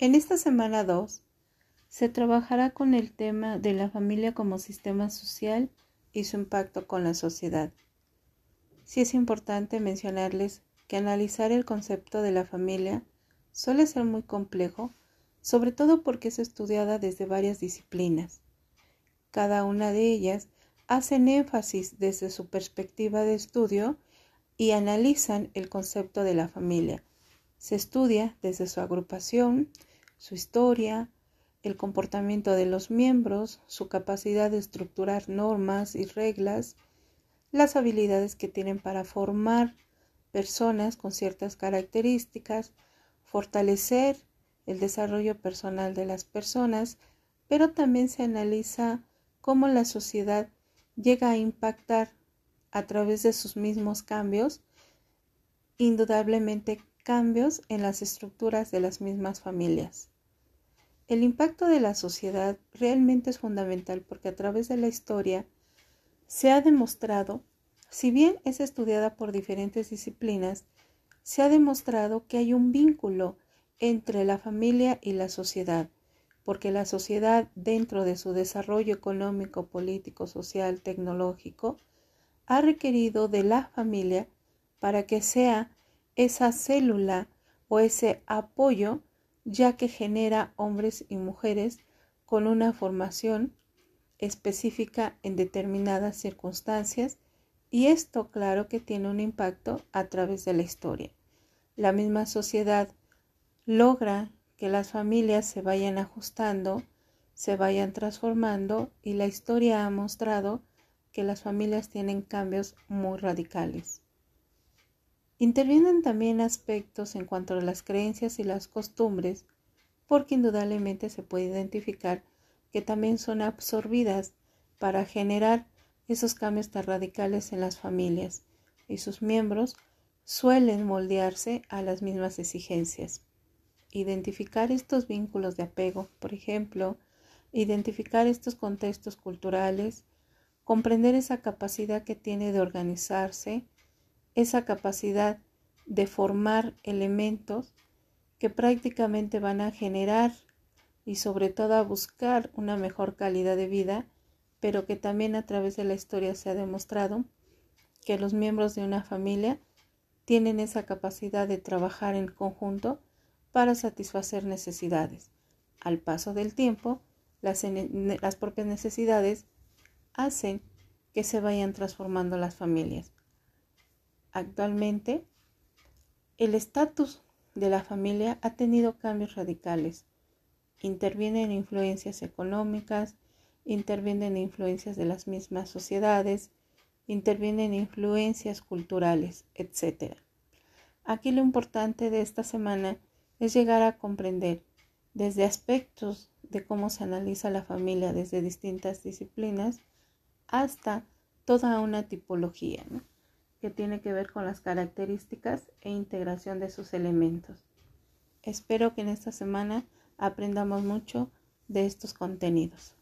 En esta semana 2 se trabajará con el tema de la familia como sistema social y su impacto con la sociedad. Sí es importante mencionarles que analizar el concepto de la familia suele ser muy complejo, sobre todo porque es estudiada desde varias disciplinas. Cada una de ellas hacen énfasis desde su perspectiva de estudio y analizan el concepto de la familia. Se estudia desde su agrupación, su historia, el comportamiento de los miembros, su capacidad de estructurar normas y reglas, las habilidades que tienen para formar personas con ciertas características, fortalecer el desarrollo personal de las personas, pero también se analiza cómo la sociedad llega a impactar a través de sus mismos cambios, indudablemente cambios en las estructuras de las mismas familias. El impacto de la sociedad realmente es fundamental porque a través de la historia se ha demostrado, si bien es estudiada por diferentes disciplinas, se ha demostrado que hay un vínculo entre la familia y la sociedad, porque la sociedad dentro de su desarrollo económico, político, social, tecnológico, ha requerido de la familia para que sea esa célula o ese apoyo ya que genera hombres y mujeres con una formación específica en determinadas circunstancias y esto claro que tiene un impacto a través de la historia. La misma sociedad logra que las familias se vayan ajustando, se vayan transformando y la historia ha mostrado que las familias tienen cambios muy radicales. Intervienen también aspectos en cuanto a las creencias y las costumbres, porque indudablemente se puede identificar que también son absorbidas para generar esos cambios tan radicales en las familias y sus miembros suelen moldearse a las mismas exigencias. Identificar estos vínculos de apego, por ejemplo, identificar estos contextos culturales, comprender esa capacidad que tiene de organizarse, esa capacidad de formar elementos que prácticamente van a generar y sobre todo a buscar una mejor calidad de vida, pero que también a través de la historia se ha demostrado que los miembros de una familia tienen esa capacidad de trabajar en conjunto para satisfacer necesidades. Al paso del tiempo, las, las propias necesidades hacen que se vayan transformando las familias. Actualmente, el estatus de la familia ha tenido cambios radicales. Intervienen influencias económicas, intervienen influencias de las mismas sociedades, intervienen influencias culturales, etc. Aquí lo importante de esta semana es llegar a comprender desde aspectos de cómo se analiza la familia desde distintas disciplinas hasta toda una tipología que tiene que ver con las características e integración de sus elementos. Espero que en esta semana aprendamos mucho de estos contenidos.